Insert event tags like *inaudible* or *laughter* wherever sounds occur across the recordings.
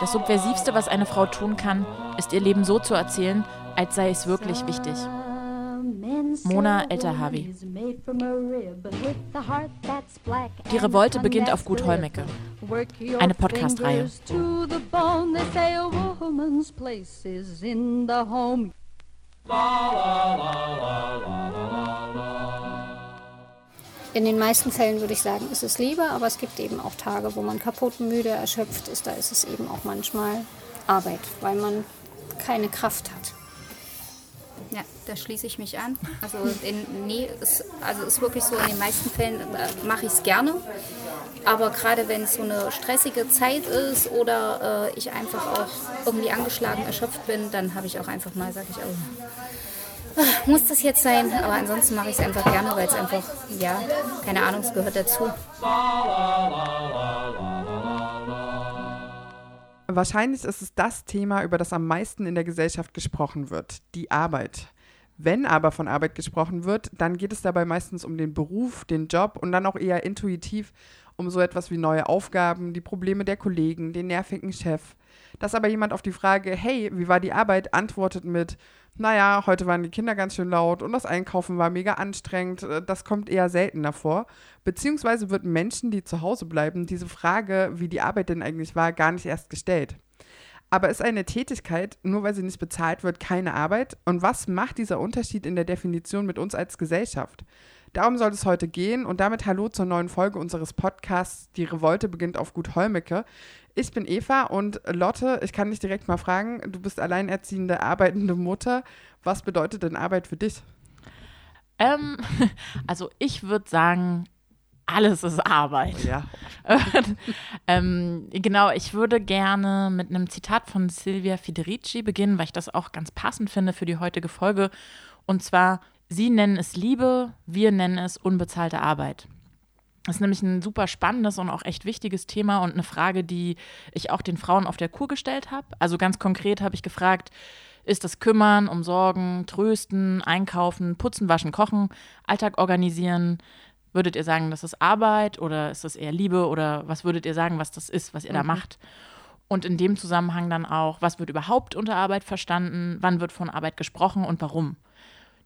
Das Subversivste, was eine Frau tun kann, ist ihr Leben so zu erzählen, als sei es wirklich wichtig. Mona Elterhavi. Die Revolte beginnt auf Gut Holmecke. Eine Podcast-Reihe. In den meisten Fällen würde ich sagen, ist es Liebe, aber es gibt eben auch Tage, wo man kaputt, müde, erschöpft ist. Da ist es eben auch manchmal Arbeit, weil man keine Kraft hat. Ja, da schließe ich mich an. Also, in, nee, ist, also ist wirklich so, in den meisten Fällen äh, mache ich es gerne. Aber gerade wenn es so eine stressige Zeit ist oder äh, ich einfach auch irgendwie angeschlagen, erschöpft bin, dann habe ich auch einfach mal, sage ich, oh, muss das jetzt sein? Aber ansonsten mache ich es einfach gerne, weil es einfach, ja, keine Ahnung, es gehört dazu. Wahrscheinlich ist es das Thema, über das am meisten in der Gesellschaft gesprochen wird, die Arbeit. Wenn aber von Arbeit gesprochen wird, dann geht es dabei meistens um den Beruf, den Job und dann auch eher intuitiv um so etwas wie neue Aufgaben, die Probleme der Kollegen, den nervigen Chef. Dass aber jemand auf die Frage, hey, wie war die Arbeit, antwortet mit, naja, heute waren die Kinder ganz schön laut und das Einkaufen war mega anstrengend, äh, das kommt eher seltener vor. Beziehungsweise wird Menschen, die zu Hause bleiben, diese Frage, wie die Arbeit denn eigentlich war, gar nicht erst gestellt. Aber ist eine Tätigkeit, nur weil sie nicht bezahlt wird, keine Arbeit? Und was macht dieser Unterschied in der Definition mit uns als Gesellschaft? Darum soll es heute gehen und damit hallo zur neuen Folge unseres Podcasts Die Revolte beginnt auf Gut Holmecke. Ich bin Eva und Lotte, ich kann dich direkt mal fragen, du bist alleinerziehende, arbeitende Mutter. Was bedeutet denn Arbeit für dich? Ähm, *laughs* also ich würde sagen, alles ist Arbeit. Ja. *laughs* ähm, genau, ich würde gerne mit einem Zitat von Silvia Federici beginnen, weil ich das auch ganz passend finde für die heutige Folge. Und zwar, Sie nennen es Liebe, wir nennen es unbezahlte Arbeit. Das ist nämlich ein super spannendes und auch echt wichtiges Thema und eine Frage, die ich auch den Frauen auf der Kur gestellt habe. Also ganz konkret habe ich gefragt, ist das Kümmern, Umsorgen, Trösten, Einkaufen, Putzen, Waschen, Kochen, Alltag organisieren? Würdet ihr sagen, das ist Arbeit oder ist das eher Liebe oder was würdet ihr sagen, was das ist, was ihr mhm. da macht? Und in dem Zusammenhang dann auch, was wird überhaupt unter Arbeit verstanden? Wann wird von Arbeit gesprochen und warum?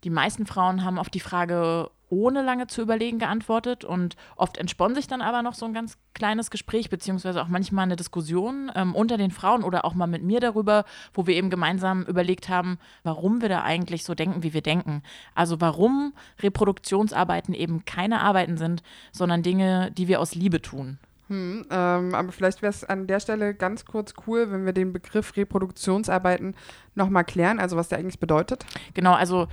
Die meisten Frauen haben auf die Frage ohne lange zu überlegen geantwortet und oft entspannt sich dann aber noch so ein ganz kleines Gespräch, beziehungsweise auch manchmal eine Diskussion ähm, unter den Frauen oder auch mal mit mir darüber, wo wir eben gemeinsam überlegt haben, warum wir da eigentlich so denken, wie wir denken. Also warum Reproduktionsarbeiten eben keine Arbeiten sind, sondern Dinge, die wir aus Liebe tun. Hm, ähm, aber vielleicht wäre es an der Stelle ganz kurz cool, wenn wir den Begriff Reproduktionsarbeiten nochmal klären, also was der eigentlich bedeutet. Genau, also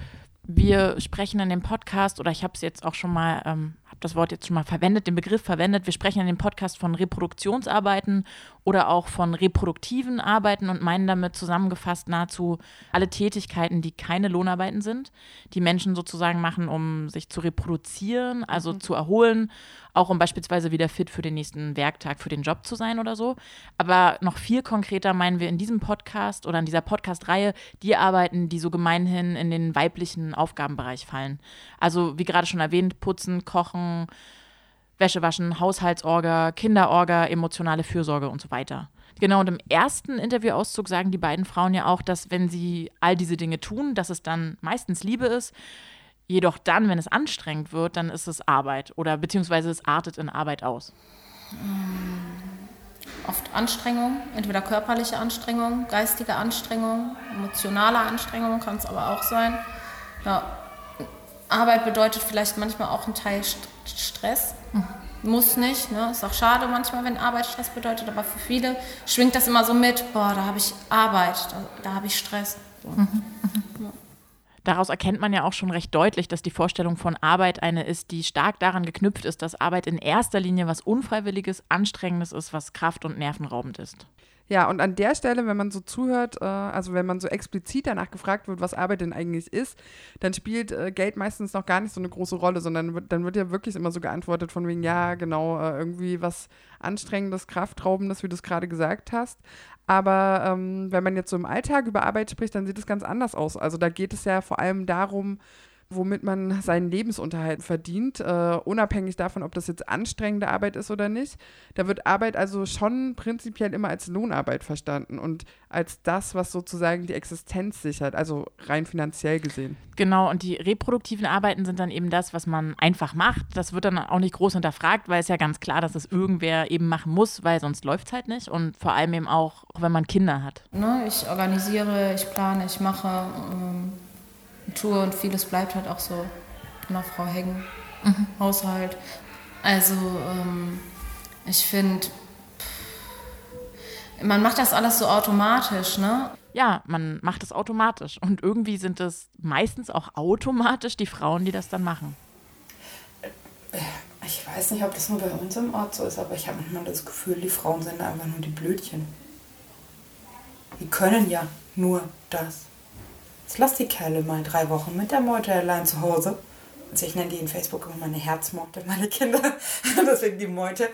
wir sprechen in dem Podcast, oder ich habe es jetzt auch schon mal, ähm, habe das Wort jetzt schon mal verwendet, den Begriff verwendet, wir sprechen in dem Podcast von Reproduktionsarbeiten oder auch von reproduktiven Arbeiten und meinen damit zusammengefasst nahezu alle Tätigkeiten, die keine Lohnarbeiten sind, die Menschen sozusagen machen, um sich zu reproduzieren, also mhm. zu erholen, auch um beispielsweise wieder fit für den nächsten Werktag, für den Job zu sein oder so. Aber noch viel konkreter meinen wir in diesem Podcast oder in dieser Podcast-Reihe die Arbeiten, die so gemeinhin in den weiblichen Aufgabenbereich fallen. Also wie gerade schon erwähnt, putzen, kochen, Wäsche waschen, Haushaltsorga, Kinderorga, emotionale Fürsorge und so weiter. Genau, und im ersten Interviewauszug sagen die beiden Frauen ja auch, dass wenn sie all diese Dinge tun, dass es dann meistens Liebe ist, Jedoch dann, wenn es anstrengend wird, dann ist es Arbeit oder beziehungsweise es artet in Arbeit aus. Oft Anstrengung, entweder körperliche Anstrengung, geistige Anstrengung, emotionale Anstrengung kann es aber auch sein. Ja. Arbeit bedeutet vielleicht manchmal auch ein Teil Stress. Mhm. Muss nicht, ne? ist auch schade manchmal, wenn Arbeit Stress bedeutet, aber für viele schwingt das immer so mit, boah, da habe ich Arbeit, da, da habe ich Stress. So. Mhm. Mhm. Ja. Daraus erkennt man ja auch schon recht deutlich, dass die Vorstellung von Arbeit eine ist, die stark daran geknüpft ist, dass Arbeit in erster Linie was Unfreiwilliges, Anstrengendes ist, was kraft- und nervenraubend ist. Ja, und an der Stelle, wenn man so zuhört, äh, also wenn man so explizit danach gefragt wird, was Arbeit denn eigentlich ist, dann spielt äh, Geld meistens noch gar nicht so eine große Rolle, sondern dann wird ja wirklich immer so geantwortet von wegen, ja, genau, äh, irgendwie was Anstrengendes, Kraftraubendes, wie du es gerade gesagt hast. Aber ähm, wenn man jetzt so im Alltag über Arbeit spricht, dann sieht es ganz anders aus. Also da geht es ja vor allem darum, womit man seinen Lebensunterhalt verdient, äh, unabhängig davon, ob das jetzt anstrengende Arbeit ist oder nicht. Da wird Arbeit also schon prinzipiell immer als Lohnarbeit verstanden und als das, was sozusagen die Existenz sichert, also rein finanziell gesehen. Genau, und die reproduktiven Arbeiten sind dann eben das, was man einfach macht. Das wird dann auch nicht groß hinterfragt, weil es ja ganz klar, dass es irgendwer eben machen muss, weil sonst läuft es halt nicht. Und vor allem eben auch, wenn man Kinder hat. Ne, ich organisiere, ich plane, ich mache. Ähm tue und vieles bleibt halt auch so in der Frau hängen. Mhm. Haushalt. Also ähm, ich finde, man macht das alles so automatisch, ne? Ja, man macht es automatisch. Und irgendwie sind es meistens auch automatisch die Frauen, die das dann machen. Ich weiß nicht, ob das nur bei uns im Ort so ist, aber ich habe manchmal das Gefühl, die Frauen sind einfach nur die Blödchen. Die können ja nur das. Jetzt lass die Kerle mal drei Wochen mit der Meute allein zu Hause. Also ich nenne die in Facebook immer meine Herzmeute, meine Kinder. *laughs* Deswegen die Meute.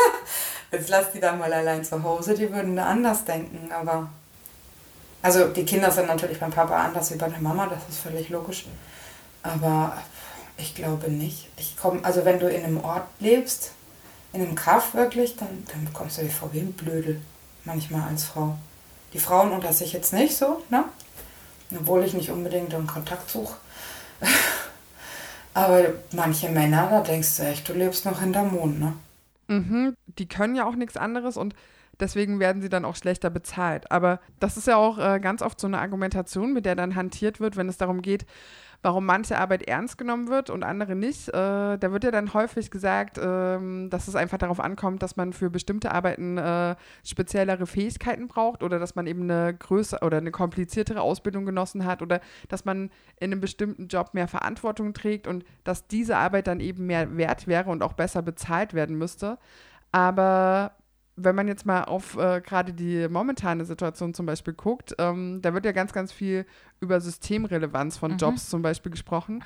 *laughs* Jetzt lass die da mal allein zu Hause. Die würden da anders denken, aber. Also die Kinder sind natürlich beim Papa anders wie bei der Mama, das ist völlig logisch. Aber ich glaube nicht. Ich komme, also wenn du in einem Ort lebst, in einem Kaff wirklich, dann, dann bekommst du dir vor wie ein Blödel. Manchmal als Frau. Die Frauen unter sich jetzt nicht so, ne? Obwohl ich nicht unbedingt einen Kontakt suche. *laughs* Aber manche Männer, da denkst du echt, du lebst noch hinterm Mond, ne? Mhm, die können ja auch nichts anderes und deswegen werden sie dann auch schlechter bezahlt. Aber das ist ja auch äh, ganz oft so eine Argumentation, mit der dann hantiert wird, wenn es darum geht, warum manche Arbeit ernst genommen wird und andere nicht. Äh, da wird ja dann häufig gesagt, äh, dass es einfach darauf ankommt, dass man für bestimmte Arbeiten äh, speziellere Fähigkeiten braucht oder dass man eben eine größere oder eine kompliziertere Ausbildung genossen hat oder dass man in einem bestimmten Job mehr Verantwortung trägt und dass diese Arbeit dann eben mehr wert wäre und auch besser bezahlt werden müsste. Aber wenn man jetzt mal auf äh, gerade die momentane Situation zum Beispiel guckt, ähm, da wird ja ganz, ganz viel über Systemrelevanz von mhm. Jobs zum Beispiel gesprochen.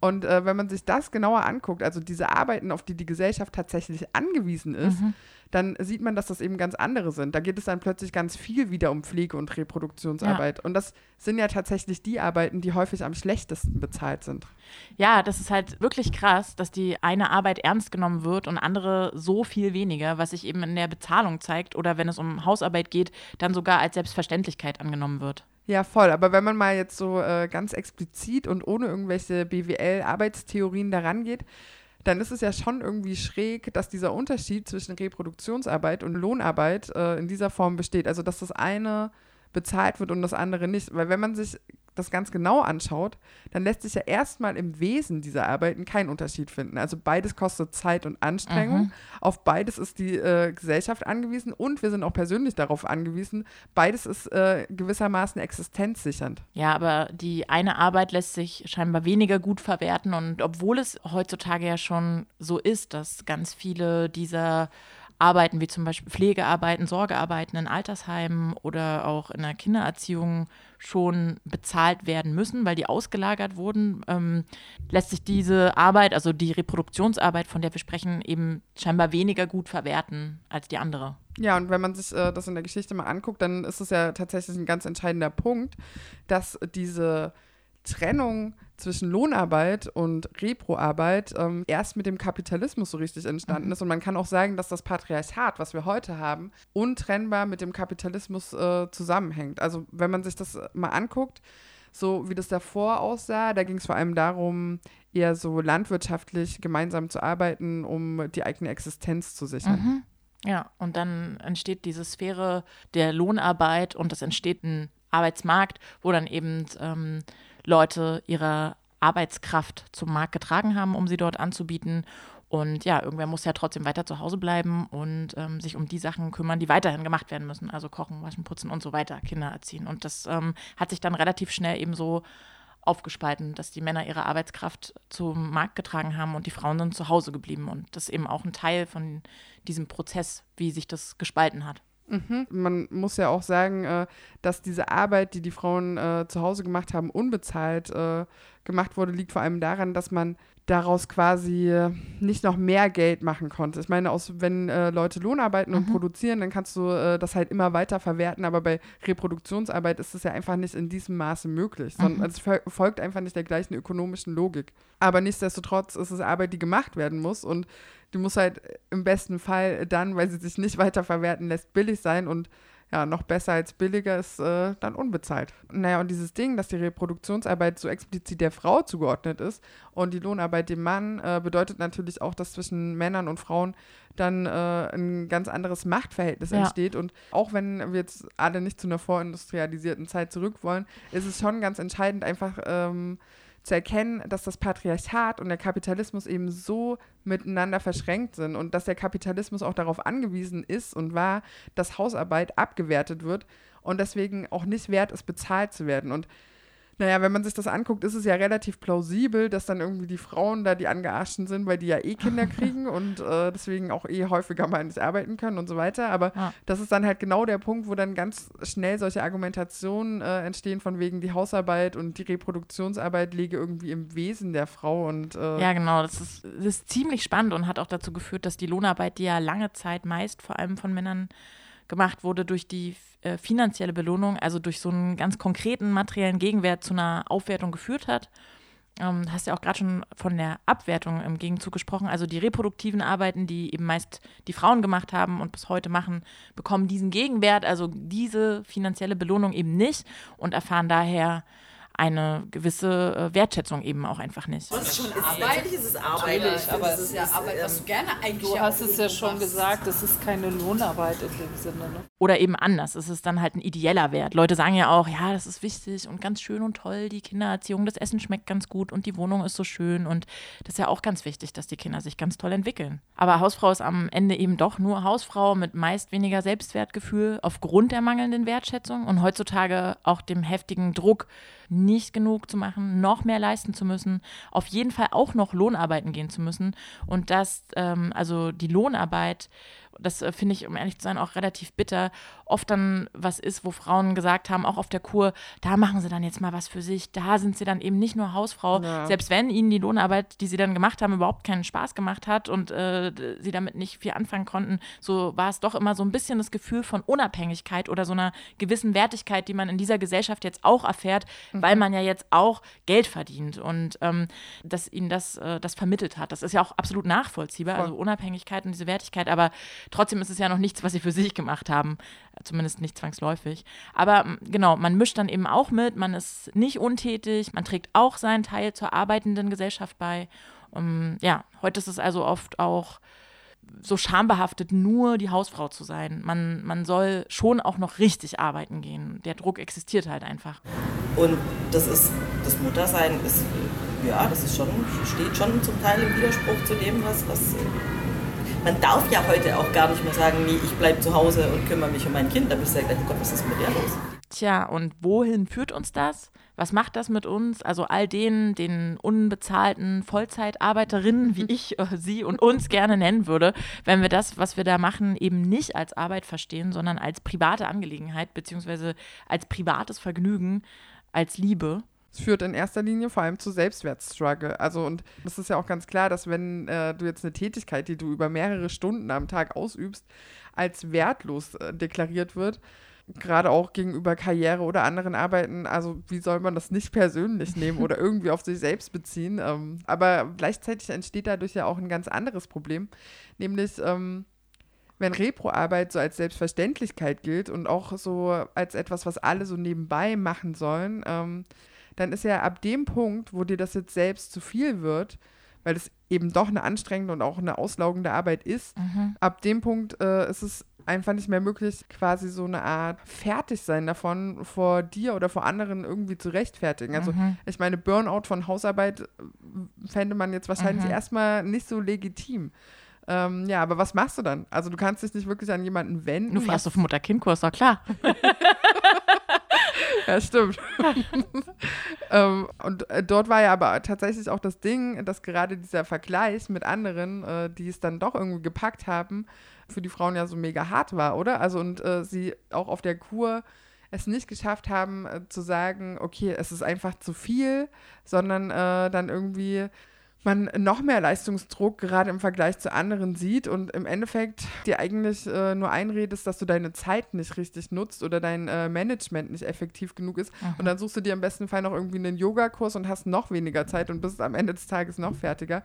Und äh, wenn man sich das genauer anguckt, also diese Arbeiten, auf die die Gesellschaft tatsächlich angewiesen ist, mhm. dann sieht man, dass das eben ganz andere sind. Da geht es dann plötzlich ganz viel wieder um Pflege und Reproduktionsarbeit. Ja. Und das sind ja tatsächlich die Arbeiten, die häufig am schlechtesten bezahlt sind. Ja, das ist halt wirklich krass, dass die eine Arbeit ernst genommen wird und andere so viel weniger, was sich eben in der Bezahlung zeigt oder wenn es um Hausarbeit geht, dann sogar als Selbstverständlichkeit angenommen wird. Ja, voll. Aber wenn man mal jetzt so äh, ganz explizit und ohne irgendwelche BWL-Arbeitstheorien daran geht, dann ist es ja schon irgendwie schräg, dass dieser Unterschied zwischen Reproduktionsarbeit und Lohnarbeit äh, in dieser Form besteht. Also, dass das eine bezahlt wird und das andere nicht. Weil wenn man sich das ganz genau anschaut, dann lässt sich ja erstmal im Wesen dieser Arbeiten kein Unterschied finden. Also beides kostet Zeit und Anstrengung. Mhm. Auf beides ist die äh, Gesellschaft angewiesen und wir sind auch persönlich darauf angewiesen. Beides ist äh, gewissermaßen existenzsichernd. Ja, aber die eine Arbeit lässt sich scheinbar weniger gut verwerten und obwohl es heutzutage ja schon so ist, dass ganz viele dieser Arbeiten wie zum Beispiel Pflegearbeiten, Sorgearbeiten in Altersheimen oder auch in der Kindererziehung schon bezahlt werden müssen, weil die ausgelagert wurden, ähm, lässt sich diese Arbeit, also die Reproduktionsarbeit, von der wir sprechen, eben scheinbar weniger gut verwerten als die andere. Ja, und wenn man sich äh, das in der Geschichte mal anguckt, dann ist es ja tatsächlich ein ganz entscheidender Punkt, dass diese Trennung zwischen Lohnarbeit und Reproarbeit ähm, erst mit dem Kapitalismus so richtig entstanden mhm. ist. Und man kann auch sagen, dass das Patriarchat, was wir heute haben, untrennbar mit dem Kapitalismus äh, zusammenhängt. Also wenn man sich das mal anguckt, so wie das davor aussah, da ging es vor allem darum, eher so landwirtschaftlich gemeinsam zu arbeiten, um die eigene Existenz zu sichern. Mhm. Ja, und dann entsteht diese Sphäre der Lohnarbeit und es entsteht ein Arbeitsmarkt, wo dann eben ähm, Leute ihre Arbeitskraft zum Markt getragen haben, um sie dort anzubieten. Und ja, irgendwer muss ja trotzdem weiter zu Hause bleiben und ähm, sich um die Sachen kümmern, die weiterhin gemacht werden müssen. Also kochen, waschen, putzen und so weiter, Kinder erziehen. Und das ähm, hat sich dann relativ schnell eben so aufgespalten, dass die Männer ihre Arbeitskraft zum Markt getragen haben und die Frauen sind zu Hause geblieben. Und das ist eben auch ein Teil von diesem Prozess, wie sich das gespalten hat. Mhm. Man muss ja auch sagen, äh, dass diese Arbeit, die die Frauen äh, zu Hause gemacht haben, unbezahlt äh, gemacht wurde, liegt vor allem daran, dass man daraus quasi nicht noch mehr Geld machen konnte. Ich meine, aus, wenn äh, Leute Lohnarbeiten und Mhm. produzieren, dann kannst du äh, das halt immer weiter verwerten, aber bei Reproduktionsarbeit ist es ja einfach nicht in diesem Maße möglich, sondern Mhm. es fol- folgt einfach nicht der gleichen ökonomischen Logik. Aber nichtsdestotrotz ist es Arbeit, die gemacht werden muss und die muss halt im besten Fall dann, weil sie sich nicht weiter verwerten lässt, billig sein und ja, noch besser als billiger ist äh, dann unbezahlt. Naja, und dieses Ding, dass die Reproduktionsarbeit so explizit der Frau zugeordnet ist und die Lohnarbeit dem Mann, äh, bedeutet natürlich auch, dass zwischen Männern und Frauen dann äh, ein ganz anderes Machtverhältnis Ja. entsteht. Und auch wenn wir jetzt alle nicht zu einer vorindustrialisierten Zeit zurück wollen, ist es schon ganz entscheidend, einfach ähm, zu erkennen, dass das Patriarchat und der Kapitalismus eben so miteinander verschränkt sind und dass der Kapitalismus auch darauf angewiesen ist und war, dass Hausarbeit abgewertet wird und deswegen auch nicht wert ist, bezahlt zu werden. Und naja, wenn man sich das anguckt, ist es ja relativ plausibel, dass dann irgendwie die Frauen da die Angearschten sind, weil die ja eh Kinder *laughs* kriegen und äh, deswegen auch eh häufiger mal nicht arbeiten können und so weiter. Aber Ja. das ist dann halt genau der Punkt, wo dann ganz schnell solche Argumentationen äh, entstehen, von wegen die Hausarbeit und die Reproduktionsarbeit liege irgendwie im Wesen der Frau und äh, Ja, genau. Das ist, das ist ziemlich spannend und hat auch dazu geführt, dass die Lohnarbeit, die ja lange Zeit meist vor allem von Männern gemacht wurde, durch die äh, finanzielle Belohnung, also durch so einen ganz konkreten materiellen Gegenwert zu einer Aufwertung geführt hat. Ähm, hast ja auch gerade schon von der Abwertung im Gegenzug gesprochen. Also die reproduktiven Arbeiten, die eben meist die Frauen gemacht haben und bis heute machen, bekommen diesen Gegenwert, also diese finanzielle Belohnung eben nicht und erfahren daher eine gewisse äh, Wertschätzung eben auch einfach nicht. Natürlich ist es Arbeit. Natürlich, aber es ist ja Arbeit, was du gerne eigentlich Du hast es ja schon gesagt, es ist keine Lohnarbeit in dem Sinne. Ne? Oder eben anders. Es ist dann halt ein ideeller Wert. Leute sagen ja auch, ja, das ist wichtig und ganz schön und toll, die Kindererziehung, das Essen schmeckt ganz gut und die Wohnung ist so schön. Und das ist ja auch ganz wichtig, dass die Kinder sich ganz toll entwickeln. Aber Hausfrau ist am Ende eben doch nur Hausfrau mit meist weniger Selbstwertgefühl aufgrund der mangelnden Wertschätzung und heutzutage auch dem heftigen Druck, nicht genug zu machen, noch mehr leisten zu müssen, auf jeden Fall auch noch Lohnarbeiten gehen zu müssen. Und das, ähm, also die Lohnarbeit, das äh, finde ich, um ehrlich zu sein, auch relativ bitter, oft dann was ist, wo Frauen gesagt haben, auch auf der Kur, da machen sie dann jetzt mal was für sich, da sind sie dann eben nicht nur Hausfrau, Ja. selbst wenn ihnen die Lohnarbeit, die sie dann gemacht haben, überhaupt keinen Spaß gemacht hat und äh, sie damit nicht viel anfangen konnten, so war es doch immer so ein bisschen das Gefühl von Unabhängigkeit oder so einer gewissen Wertigkeit, die man in dieser Gesellschaft jetzt auch erfährt, weil man ja jetzt auch Geld verdient und ähm, dass ihnen das, äh, das vermittelt hat. Das ist ja auch absolut nachvollziehbar, Voll. also Unabhängigkeit und diese Wertigkeit, aber trotzdem ist es ja noch nichts, was sie für sich gemacht haben, zumindest nicht zwangsläufig. Aber genau, man mischt dann eben auch mit, man ist nicht untätig, man trägt auch seinen Teil zur arbeitenden Gesellschaft bei. Um, ja, heute ist es also oft auch so schambehaftet, nur die Hausfrau zu sein. Man, man soll schon auch noch richtig arbeiten gehen. Der Druck existiert halt einfach. Und das ist, das Muttersein ist, ja, das ist schon, steht schon zum Teil im Widerspruch zu dem, was, was man darf ja heute auch gar nicht mehr sagen, nee, ich bleib zu Hause und kümmere mich um mein Kind. Da bist du ja gleich, oh Gott, was ist mit der los? Tja, und wohin führt uns das? Was macht das mit uns? Also all denen, den unbezahlten Vollzeitarbeiterinnen, wie ich äh, sie und uns gerne nennen würde, wenn wir das, was wir da machen, eben nicht als Arbeit verstehen, sondern als private Angelegenheit, beziehungsweise als privates Vergnügen, als Liebe. Es führt in erster Linie vor allem zu Selbstwertstruggle. Also, und das ist ja auch ganz klar, dass wenn äh, du jetzt eine Tätigkeit, die du über mehrere Stunden am Tag ausübst, als wertlos äh, deklariert wird, gerade auch gegenüber Karriere oder anderen Arbeiten, also wie soll man das nicht persönlich nehmen oder *laughs* irgendwie auf sich selbst beziehen? Ähm, aber gleichzeitig entsteht dadurch ja auch ein ganz anderes Problem, nämlich ähm, wenn Repro-Arbeit so als Selbstverständlichkeit gilt und auch so als etwas, was alle so nebenbei machen sollen, ähm, dann ist ja ab dem Punkt, wo dir das jetzt selbst zu viel wird, weil es eben doch eine anstrengende und auch eine auslaugende Arbeit ist, ab dem Punkt äh, ist es einfach nicht mehr möglich, quasi so eine Art Fertigsein davon vor dir oder vor anderen irgendwie zu rechtfertigen. Also ich meine, Burnout von Hausarbeit äh, fände man jetzt wahrscheinlich erstmal nicht so legitim. Ähm, ja, aber was machst du dann? Also du kannst dich nicht wirklich an jemanden wenden. Du fährst auf Mutter-Kind-Kurs, doch klar. *laughs* *laughs* Ja, stimmt. *laughs* ähm, und äh, dort war ja aber tatsächlich auch das Ding, dass gerade dieser Vergleich mit anderen, äh, die es dann doch irgendwie gepackt haben, für die Frauen ja so mega hart war, oder? Also und äh, sie auch auf der Kur es nicht geschafft haben äh, zu sagen, okay, es ist einfach zu viel, sondern äh, dann irgendwie man noch mehr Leistungsdruck gerade im Vergleich zu anderen sieht und im Endeffekt dir eigentlich äh, nur einredest, dass du deine Zeit nicht richtig nutzt oder dein äh, Management nicht effektiv genug ist. Mhm. Und dann suchst du dir im besten Fall noch irgendwie einen Yogakurs und hast noch weniger Zeit und bist am Ende des Tages noch fertiger.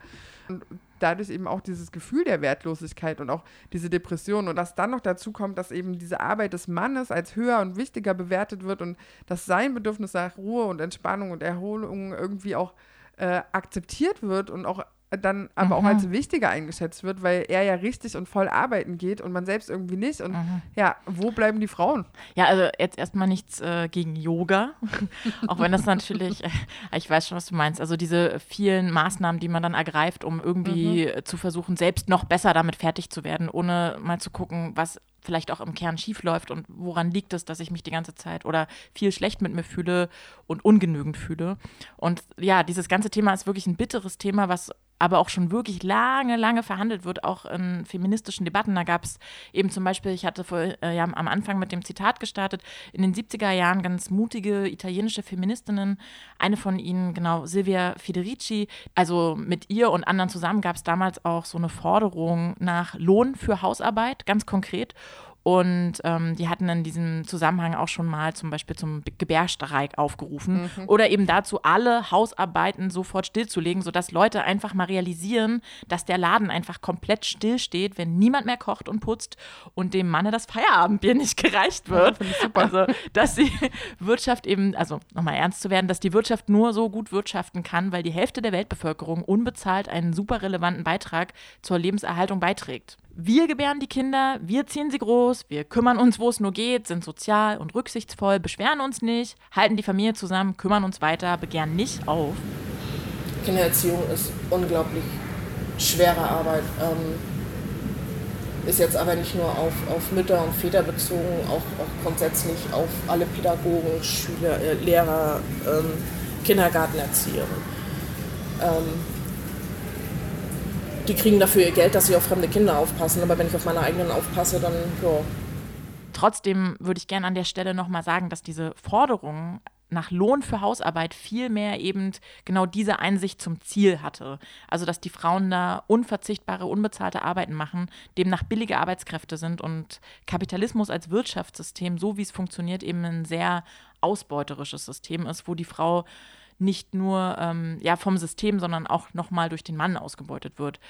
Und dadurch eben auch dieses Gefühl der Wertlosigkeit und auch diese Depression und dass dann noch dazu kommt, dass eben diese Arbeit des Mannes als höher und wichtiger bewertet wird und dass sein Bedürfnis nach Ruhe und Entspannung und Erholung irgendwie auch äh, akzeptiert wird und auch dann aber mhm. auch als wichtiger eingeschätzt wird, weil er ja richtig und voll arbeiten geht und man selbst irgendwie nicht. Und mhm. ja, wo bleiben die Frauen? Ja, also jetzt erstmal nichts äh, gegen Yoga, *laughs* auch wenn das natürlich, äh, ich weiß schon, was du meinst, also diese vielen Maßnahmen, die man dann ergreift, um irgendwie mhm. zu versuchen, selbst noch besser damit fertig zu werden, ohne mal zu gucken, was vielleicht auch im Kern schief läuft und woran liegt es, dass ich mich die ganze Zeit oder viel schlecht mit mir fühle und ungenügend fühle. Und ja, dieses ganze Thema ist wirklich ein bitteres Thema, was aber auch schon wirklich lange, lange verhandelt wird, auch in feministischen Debatten. Da gab es eben zum Beispiel, ich hatte vor, äh, ja, am Anfang mit dem Zitat gestartet, in den 70er Jahren ganz mutige italienische Feministinnen, eine von ihnen, genau, Silvia Federici, also mit ihr und anderen zusammen gab es damals auch so eine Forderung nach Lohn für Hausarbeit, ganz konkret. Und ähm, die hatten in diesem Zusammenhang auch schon mal zum Beispiel zum Gebärstreik aufgerufen mhm. oder eben dazu, alle Hausarbeiten sofort stillzulegen, sodass Leute einfach mal realisieren, dass der Laden einfach komplett stillsteht, wenn niemand mehr kocht und putzt und dem Manne das Feierabendbier nicht gereicht wird. Ja, also, dass die *laughs* Wirtschaft eben, also nochmal ernst zu werden, dass die Wirtschaft nur so gut wirtschaften kann, weil die Hälfte der Weltbevölkerung unbezahlt einen super relevanten Beitrag zur Lebenserhaltung beiträgt. Wir gebären die Kinder, wir ziehen sie groß, wir kümmern uns, wo es nur geht, sind sozial und rücksichtsvoll, beschweren uns nicht, halten die Familie zusammen, kümmern uns weiter, begehren nicht auf. Kindererziehung ist unglaublich schwere Arbeit. Ähm, ist jetzt aber nicht nur auf, auf Mütter und Väter bezogen, auch, auch grundsätzlich auf alle Pädagogen, Schüler, äh, Lehrer, ähm, Kindergartenerzieher. Ähm, die kriegen dafür ihr Geld, dass sie auf fremde Kinder aufpassen. Aber wenn ich auf meine eigenen aufpasse, dann ja. Trotzdem würde ich gerne an der Stelle nochmal sagen, dass diese Forderung nach Lohn für Hausarbeit viel mehr eben genau diese Einsicht zum Ziel hatte. Also, dass die Frauen da unverzichtbare, unbezahlte Arbeiten machen, demnach billige Arbeitskräfte sind und Kapitalismus als Wirtschaftssystem, so wie es funktioniert, eben ein sehr ausbeuterisches System ist, wo die Frau nicht nur ähm, ja, vom System, sondern auch nochmal durch den Mann ausgebeutet wird.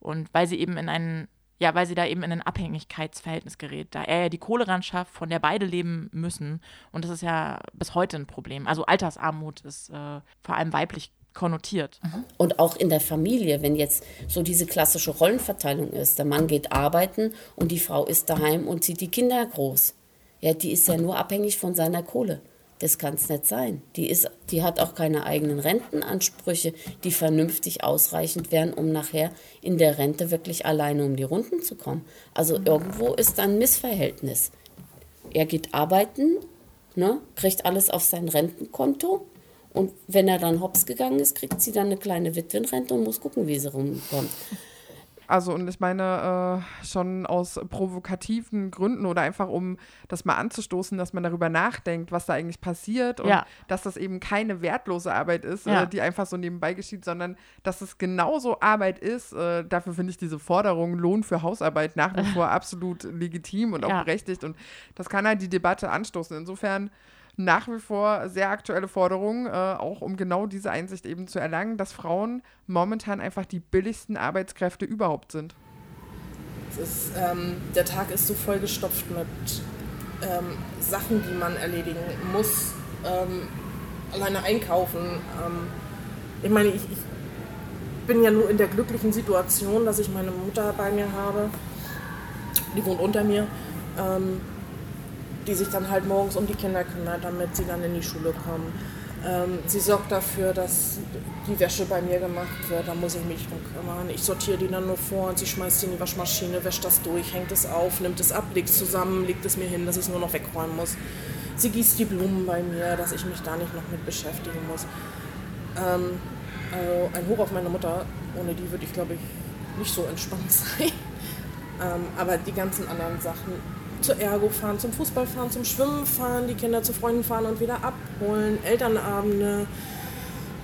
Und weil sie eben in einen ja, weil sie da eben in ein Abhängigkeitsverhältnis gerät, da er ja die Kohle ran schafft, von der beide leben müssen. Und das ist ja bis heute ein Problem. Also Altersarmut ist äh, vor allem weiblich konnotiert. Mhm. Und auch in der Familie, wenn jetzt so diese klassische Rollenverteilung ist, der Mann geht arbeiten und die Frau ist daheim und zieht die Kinder groß. Ja, die ist ja nur abhängig von seiner Kohle. Das kann es nicht sein. Die, ist, die hat auch keine eigenen Rentenansprüche, die vernünftig ausreichend wären, um nachher in der Rente wirklich alleine um die Runden zu kommen. Also irgendwo ist da ein Missverhältnis. Er geht arbeiten, ne, kriegt alles auf sein Rentenkonto und wenn er dann hops gegangen ist, kriegt sie dann eine kleine Witwenrente und muss gucken, wie sie rumkommt. Also und ich meine äh, schon aus provokativen Gründen oder einfach um das mal anzustoßen, dass man darüber nachdenkt, was da eigentlich passiert und ja. dass das eben keine wertlose Arbeit ist, äh, ja. äh, die einfach so nebenbei geschieht, sondern dass es genauso Arbeit ist. Äh, dafür finde ich diese Forderung Lohn für Hausarbeit nach wie *laughs* vor absolut legitim und auch ja. berechtigt und das kann halt die Debatte anstoßen. Insofern nach wie vor sehr aktuelle Forderung, äh, auch um genau diese Einsicht eben zu erlangen, dass Frauen momentan einfach die billigsten Arbeitskräfte überhaupt sind. Ist, ähm, der Tag ist so vollgestopft mit ähm, Sachen, die man erledigen muss. Ähm, alleine einkaufen. Ähm, ich meine, ich, ich bin ja nur in der glücklichen Situation, dass ich meine Mutter bei mir habe. Die wohnt unter mir. Ähm, die sich dann halt morgens um die Kinder kümmert, damit sie dann in die Schule kommen. Ähm, sie sorgt dafür, dass die Wäsche bei mir gemacht wird, da muss ich mich drum kümmern. Ich sortiere die dann nur vor und sie schmeißt sie in die Waschmaschine, wäscht das durch, hängt es auf, nimmt es ab, legt es zusammen, legt es mir hin, dass ich es nur noch wegräumen muss. Sie gießt die Blumen bei mir, dass ich mich da nicht noch mit beschäftigen muss. Ähm, also ein Hoch auf meine Mutter, ohne die würde ich glaube ich nicht so entspannt *laughs* sein. Ähm, aber die ganzen anderen Sachen zur Ergo fahren, zum Fußball fahren, zum Schwimmen fahren, die Kinder zu Freunden fahren und wieder abholen, Elternabende.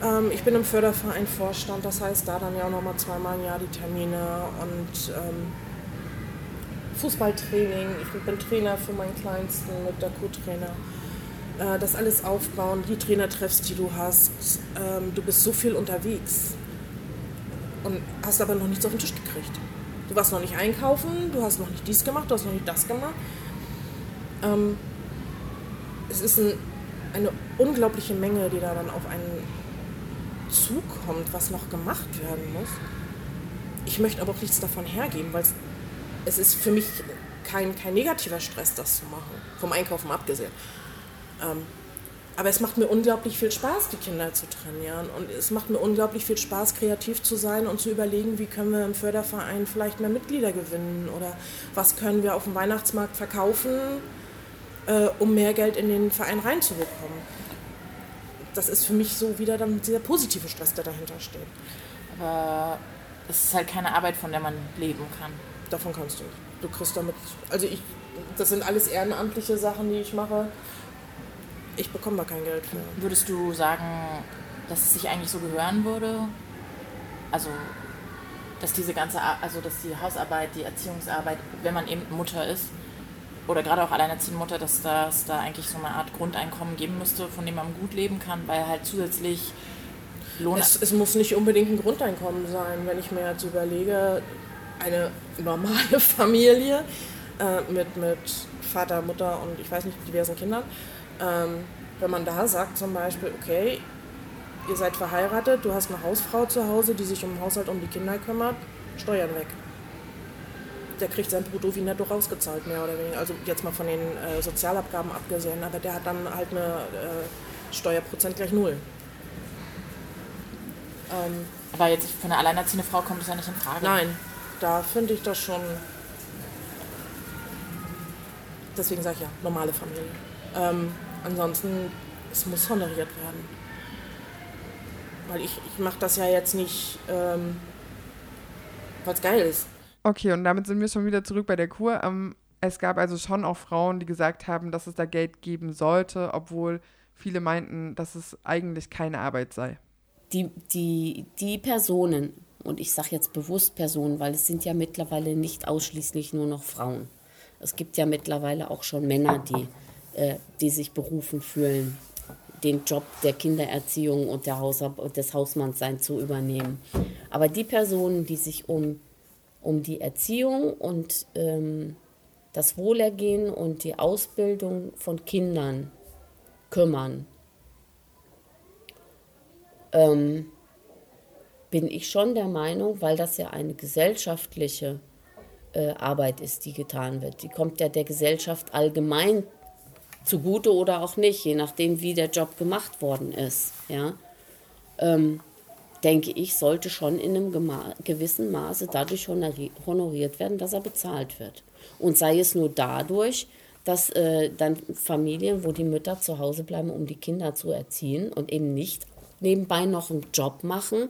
Ähm, ich bin im Förderverein Vorstand, das heißt da dann ja auch nochmal zweimal im Jahr die Termine und ähm, Fußballtraining. Ich bin Trainer für meinen Kleinsten mit der Co-Trainer. Äh, das alles aufbauen, die Trainertreffs, die du hast. Ähm, du bist so viel unterwegs und hast aber noch nichts auf den Tisch gekriegt. Du warst noch nicht einkaufen, du hast noch nicht dies gemacht, du hast noch nicht das gemacht. Ähm, es ist ein, eine unglaubliche Menge, die da dann auf einen zukommt, was noch gemacht werden muss. Ich möchte aber auch nichts davon hergeben, weil es ist für mich kein, kein negativer Stress, das zu machen, vom Einkaufen abgesehen. Ähm, aber es macht mir unglaublich viel Spaß, die Kinder zu trainieren. Und es macht mir unglaublich viel Spaß, kreativ zu sein und zu überlegen, wie können wir im Förderverein vielleicht mehr Mitglieder gewinnen oder was können wir auf dem Weihnachtsmarkt verkaufen, äh, um mehr Geld in den Verein reinzubekommen. Das ist für mich so wieder dann dieser positive Stress, der dahinter steht. Aber es ist halt keine Arbeit, von der man leben kann. Davon kannst du nicht. Du kriegst damit, also ich, das sind alles ehrenamtliche Sachen, die ich mache. Ich bekomme da kein Geld für. Würdest du sagen, dass es sich eigentlich so gehören würde? Also, dass diese ganze, also dass die Hausarbeit, die Erziehungsarbeit, wenn man eben Mutter ist, oder gerade auch alleinerziehende Mutter, dass das da eigentlich so eine Art Grundeinkommen geben müsste, von dem man gut leben kann, weil halt zusätzlich Lohn. Es, es muss nicht unbedingt ein Grundeinkommen sein, wenn ich mir jetzt überlege, eine normale *laughs* Familie äh, mit, mit Vater, Mutter und ich weiß nicht, diversen Kindern. Ähm, wenn man da sagt zum Beispiel, okay, ihr seid verheiratet, du hast eine Hausfrau zu Hause, die sich um den Haushalt, um die Kinder kümmert, Steuern weg. Der kriegt sein Brutto wie netto rausgezahlt, mehr oder weniger. Also jetzt mal von den äh, Sozialabgaben abgesehen, aber der hat dann halt eine äh, Steuerprozent gleich null. Ähm, aber jetzt für eine alleinerziehende Frau kommt es ja nicht in Frage. Nein, da finde ich das schon. Deswegen sage ich ja, normale Familie. Ähm, ansonsten, es muss honoriert werden. Weil ich, ich mache das ja jetzt nicht, ähm, weil es geil ist. Okay, und damit sind wir schon wieder zurück bei der Kur. Ähm, es gab also schon auch Frauen, die gesagt haben, dass es da Geld geben sollte, obwohl viele meinten, dass es eigentlich keine Arbeit sei. Die, die, die Personen, und ich sage jetzt bewusst Personen, weil es sind ja mittlerweile nicht ausschließlich nur noch Frauen. Es gibt ja mittlerweile auch schon Männer, die äh, die sich berufen fühlen, den Job der Kindererziehung und der Hausab des Hausmannsseins zu übernehmen. Aber die Personen, die sich um, um die Erziehung und ähm, das Wohlergehen und die Ausbildung von Kindern kümmern, ähm, bin ich schon der Meinung, weil das ja eine gesellschaftliche äh, Arbeit ist, die getan wird. Die kommt ja der Gesellschaft allgemein zugute oder auch nicht, je nachdem, wie der Job gemacht worden ist. Ja? Ähm, denke ich, sollte schon in einem gewissen Maße dadurch honoriert werden, dass er bezahlt wird. Und sei es nur dadurch, dass äh, dann Familien, wo die Mütter zu Hause bleiben, um die Kinder zu erziehen und eben nicht nebenbei noch einen Job machen,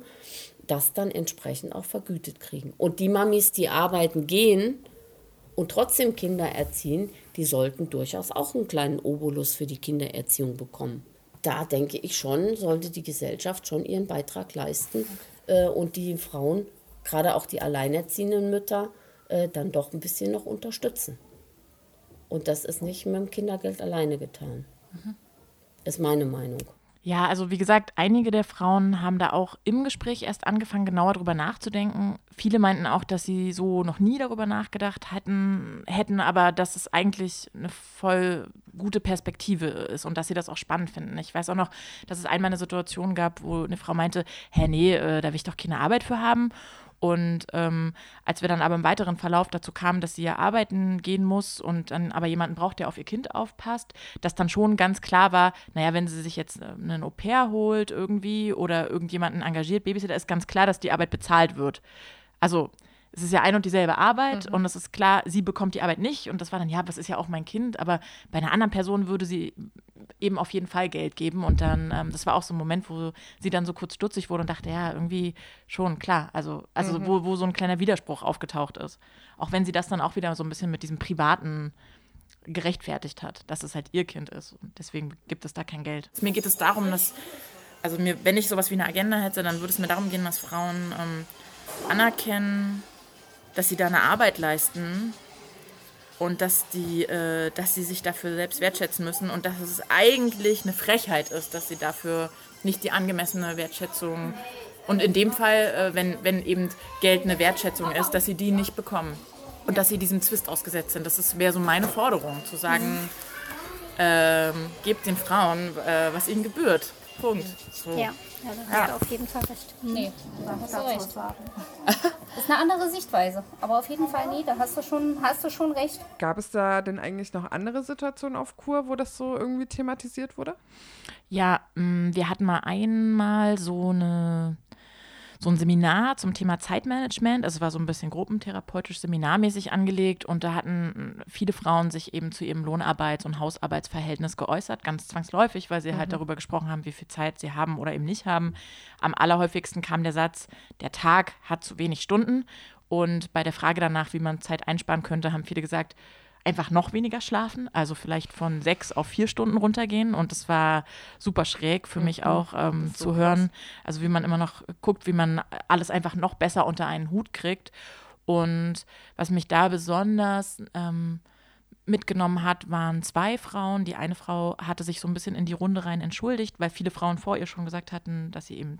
das dann entsprechend auch vergütet kriegen. Und die Mamis, die arbeiten gehen und trotzdem Kinder erziehen, die sollten durchaus auch einen kleinen Obolus für die Kindererziehung bekommen. Da denke ich schon, sollte die Gesellschaft schon ihren Beitrag leisten äh, und die Frauen, gerade auch die alleinerziehenden Mütter, äh, dann doch ein bisschen noch unterstützen. Und das ist nicht mit dem Kindergeld alleine getan. Mhm. Ist meine Meinung. Ja, also wie gesagt, einige der Frauen haben da auch im Gespräch erst angefangen, genauer darüber nachzudenken. Viele meinten auch, dass sie so noch nie darüber nachgedacht hätten, hätten, aber dass es eigentlich eine voll gute Perspektive ist und dass sie das auch spannend finden. Ich weiß auch noch, dass es einmal eine Situation gab, wo eine Frau meinte, hä, nee, äh, da will ich doch keine Arbeit für haben. Und ähm, als wir dann aber im weiteren Verlauf dazu kamen, dass sie ja arbeiten gehen muss und dann aber jemanden braucht, der auf ihr Kind aufpasst, dass dann schon ganz klar war, naja, wenn sie sich jetzt äh, einen Au-pair holt irgendwie oder irgendjemanden engagiert, Babysitter, ist ganz klar, dass die Arbeit bezahlt wird. Also es ist ja ein und dieselbe Arbeit mhm. und es ist klar, sie bekommt die Arbeit nicht und das war dann, ja, das ist ja auch mein Kind, aber bei einer anderen Person würde sie eben auf jeden Fall Geld geben und dann, ähm, das war auch so ein Moment, wo sie dann so kurz stutzig wurde und dachte, ja, irgendwie schon, klar, also, also mhm. wo, wo so ein kleiner Widerspruch aufgetaucht ist. Auch wenn sie das dann auch wieder so ein bisschen mit diesem privaten gerechtfertigt hat, dass es halt ihr Kind ist. Und deswegen gibt es da kein Geld. Mir geht es darum, dass, also mir, wenn ich sowas wie eine Agenda hätte, dann würde es mir darum gehen, dass Frauen ähm, anerkennen, dass sie da eine Arbeit leisten und dass, die, äh, dass sie sich dafür selbst wertschätzen müssen und dass es eigentlich eine Frechheit ist, dass sie dafür nicht die angemessene Wertschätzung und in dem Fall, äh, wenn, wenn eben Geld eine Wertschätzung ist, dass sie die nicht bekommen und dass sie diesem Zwist ausgesetzt sind. Das wäre so meine Forderung, zu sagen, ähm, gebt den Frauen, äh, was ihnen gebührt. Punkt. So. Ja, ja da hast du auf jeden Fall recht. Nee, da hast du recht. Das *laughs* ist eine andere Sichtweise. Aber auf jeden Fall, nee, da hast du schon, hast du schon recht. Gab es da denn eigentlich noch andere Situationen auf Kur, wo das so irgendwie thematisiert wurde? Ja, mh, wir hatten mal einmal so eine so ein Seminar zum Thema Zeitmanagement. Also es war so ein bisschen gruppentherapeutisch seminarmäßig angelegt und da hatten viele Frauen sich eben zu ihrem Lohnarbeits- und Hausarbeitsverhältnis geäußert, ganz zwangsläufig, weil sie halt Mhm. darüber gesprochen haben, wie viel Zeit sie haben oder eben nicht haben. Am allerhäufigsten kam der Satz, der Tag hat zu wenig Stunden. Und bei der Frage danach, wie man Zeit einsparen könnte, haben viele gesagt, einfach noch weniger schlafen, also vielleicht von sechs auf vier Stunden runtergehen. Und das war super schräg für mich Mhm. auch ähm, so zu hören. Also wie man immer noch guckt, wie man alles einfach noch besser unter einen Hut kriegt. Und was mich da besonders ähm, mitgenommen hat, waren zwei Frauen. Die eine Frau hatte sich so ein bisschen in die Runde rein entschuldigt, weil viele Frauen vor ihr schon gesagt hatten, dass sie eben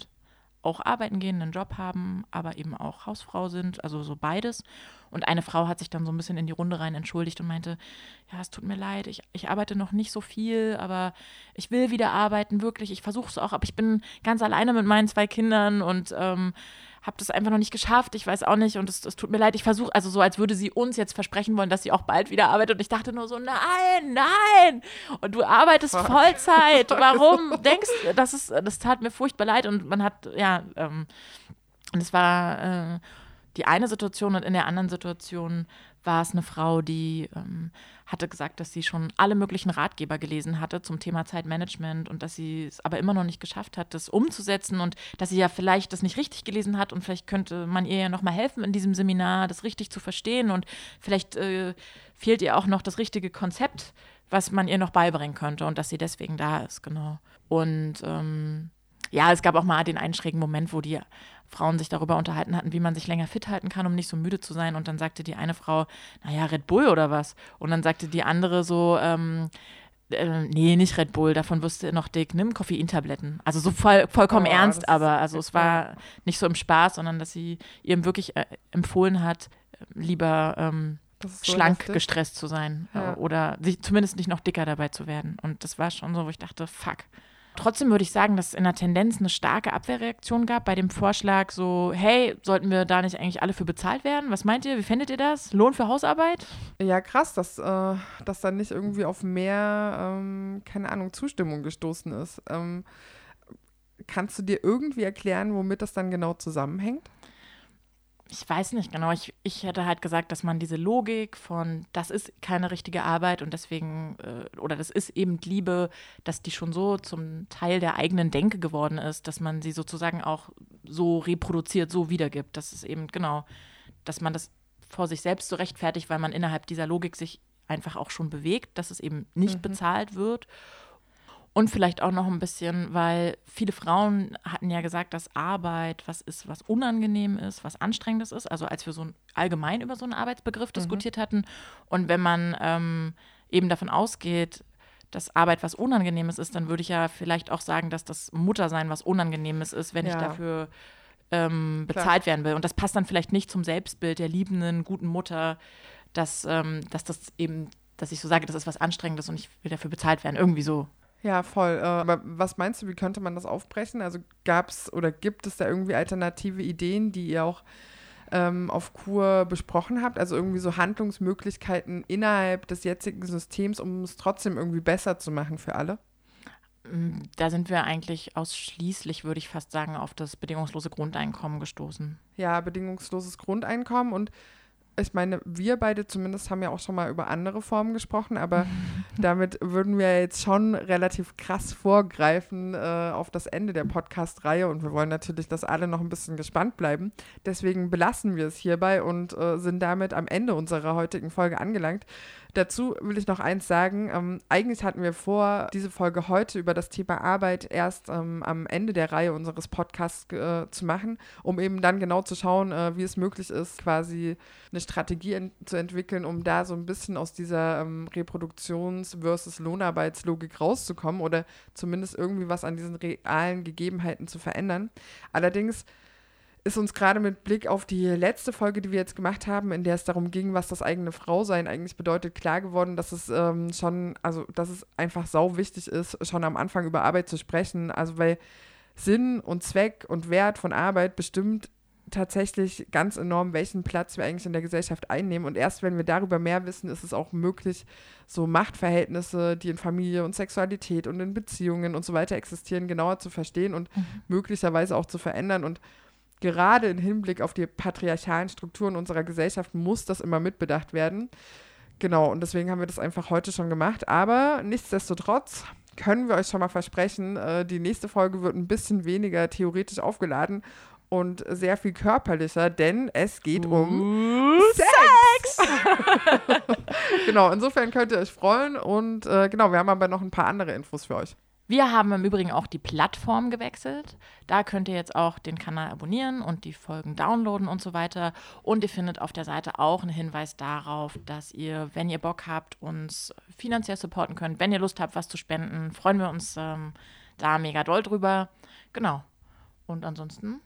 auch arbeiten gehen, einen Job haben, aber eben auch Hausfrau sind, also so beides. Und eine Frau hat sich dann so ein bisschen in die Runde rein entschuldigt und meinte, ja, es tut mir leid, ich, ich arbeite noch nicht so viel, aber ich will wieder arbeiten, wirklich. Ich versuche es auch, aber ich bin ganz alleine mit meinen zwei Kindern und ähm, habe das einfach noch nicht geschafft. Ich weiß auch nicht und es, es tut mir leid. Ich versuche, also so, als würde sie uns jetzt versprechen wollen, dass sie auch bald wieder arbeitet. Und ich dachte nur so, nein, nein. Und du arbeitest Fuck. Vollzeit. *laughs* Warum denkst du, das ist, das tat mir furchtbar leid. Und man hat, ja, ähm, und es war äh, die eine Situation und in der anderen Situation war es eine Frau, die ähm, hatte gesagt, dass sie schon alle möglichen Ratgeber gelesen hatte zum Thema Zeitmanagement und dass sie es aber immer noch nicht geschafft hat, das umzusetzen und dass sie ja vielleicht das nicht richtig gelesen hat und vielleicht könnte man ihr ja noch mal helfen in diesem Seminar, das richtig zu verstehen und vielleicht äh, fehlt ihr auch noch das richtige Konzept, was man ihr noch beibringen könnte und dass sie deswegen da ist, genau. Und ähm, ja, es gab auch mal den einen schrägen Moment, wo die Frauen sich darüber unterhalten hatten, wie man sich länger fit halten kann, um nicht so müde zu sein. Und dann sagte die eine Frau, naja, Red Bull oder was? Und dann sagte die andere so, ähm, äh, nee, nicht Red Bull, davon wirst du noch dick, nimm Koffeintabletten. Also so voll, vollkommen Oh, ernst, aber also es war nicht so im Spaß, sondern dass sie ihm wirklich äh, empfohlen hat, äh, lieber ähm, so schlank heftig. gestresst zu sein Ja. äh, oder sich zumindest nicht noch dicker dabei zu werden. Und das war schon so, wo ich dachte, fuck. Trotzdem würde ich sagen, dass es in der Tendenz eine starke Abwehrreaktion gab bei dem Vorschlag, so, hey, sollten wir da nicht eigentlich alle für bezahlt werden? Was meint ihr? Wie findet ihr das? Lohn für Hausarbeit? Ja, krass, dass, äh, dass da nicht irgendwie auf mehr, ähm, keine Ahnung, Zustimmung gestoßen ist. Ähm, kannst du dir irgendwie erklären, womit das dann genau zusammenhängt? Ich weiß nicht genau. Ich, ich hätte halt gesagt, dass man diese Logik von, das ist keine richtige Arbeit und deswegen, äh, oder das ist eben Liebe, dass die schon so zum Teil der eigenen Denke geworden ist, dass man sie sozusagen auch so reproduziert, so wiedergibt. Das ist eben genau, dass man das vor sich selbst so rechtfertigt, weil man innerhalb dieser Logik sich einfach auch schon bewegt, dass es eben nicht Mhm. bezahlt wird. Und vielleicht auch noch ein bisschen, weil viele Frauen hatten ja gesagt, dass Arbeit was ist, was unangenehm ist, was anstrengendes ist. Also als wir so ein, allgemein über so einen Arbeitsbegriff diskutiert hatten. Und wenn man ähm, eben davon ausgeht, dass Arbeit was Unangenehmes ist, dann würde ich ja vielleicht auch sagen, dass das Muttersein was Unangenehmes ist, wenn ich Ja. dafür ähm, Klar. bezahlt werden will. Und das passt dann vielleicht nicht zum Selbstbild der liebenden, guten Mutter, dass, ähm, dass das eben, dass ich so sage, das ist was Anstrengendes und ich will dafür bezahlt werden. Irgendwie so. Ja, voll. Äh, aber was meinst du, wie könnte man das aufbrechen? Also gab es oder gibt es da irgendwie alternative Ideen, die ihr auch ähm, auf Kur besprochen habt? Also irgendwie so Handlungsmöglichkeiten innerhalb des jetzigen Systems, um es trotzdem irgendwie besser zu machen für alle? Mm, Da sind wir eigentlich ausschließlich, würde ich fast sagen, auf das bedingungslose Grundeinkommen gestoßen. Ja, bedingungsloses Grundeinkommen und ich meine, wir beide zumindest haben ja auch schon mal über andere Formen gesprochen, aber *laughs* damit würden wir jetzt schon relativ krass vorgreifen äh, auf das Ende der Podcast-Reihe und wir wollen natürlich, dass alle noch ein bisschen gespannt bleiben. Deswegen belassen wir es hierbei und äh, sind damit am Ende unserer heutigen Folge angelangt. Dazu will ich noch eins sagen. Ähm, eigentlich hatten wir vor, diese Folge heute über das Thema Arbeit erst ähm, am Ende der Reihe unseres Podcasts äh, zu machen, um eben dann genau zu schauen, äh, wie es möglich ist, quasi eine Strategie ent zu entwickeln, um da so ein bisschen aus dieser ähm, Reproduktions- versus Lohnarbeitslogik rauszukommen oder zumindest irgendwie was an diesen realen Gegebenheiten zu verändern. Allerdings ist uns gerade mit Blick auf die letzte Folge, die wir jetzt gemacht haben, in der es darum ging, was das eigene Frausein eigentlich bedeutet, klar geworden, dass es ähm, schon, also dass es einfach sau wichtig ist, schon am Anfang über Arbeit zu sprechen. Also weil Sinn und Zweck und Wert von Arbeit bestimmt tatsächlich ganz enorm, welchen Platz wir eigentlich in der Gesellschaft einnehmen. Und erst wenn wir darüber mehr wissen, ist es auch möglich, so Machtverhältnisse, die in Familie und Sexualität und in Beziehungen und so weiter existieren, genauer zu verstehen und mhm. möglicherweise auch zu verändern. Und gerade im Hinblick auf die patriarchalen Strukturen unserer Gesellschaft muss das immer mitbedacht werden. Genau, und deswegen haben wir das einfach heute schon gemacht. Aber nichtsdestotrotz können wir euch schon mal versprechen, äh, die nächste Folge wird ein bisschen weniger theoretisch aufgeladen und sehr viel körperlicher, denn es geht um Sex. Sex. *laughs* genau, insofern könnt ihr euch freuen und äh, genau, wir haben aber noch ein paar andere Infos für euch. Wir haben im Übrigen auch die Plattform gewechselt. Da könnt ihr jetzt auch den Kanal abonnieren und die Folgen downloaden und so weiter. Und ihr findet auf der Seite auch einen Hinweis darauf, dass ihr, wenn ihr Bock habt, uns finanziell supporten könnt. Wenn ihr Lust habt, was zu spenden, freuen wir uns ähm, da mega doll drüber. Genau. Und ansonsten.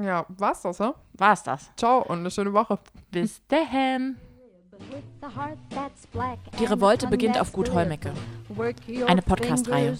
Ja, war's das, ja? War's das. Ciao und eine schöne Woche. Bis dahin. Die Revolte beginnt auf Gut Holmecke. Eine Podcast-Reihe.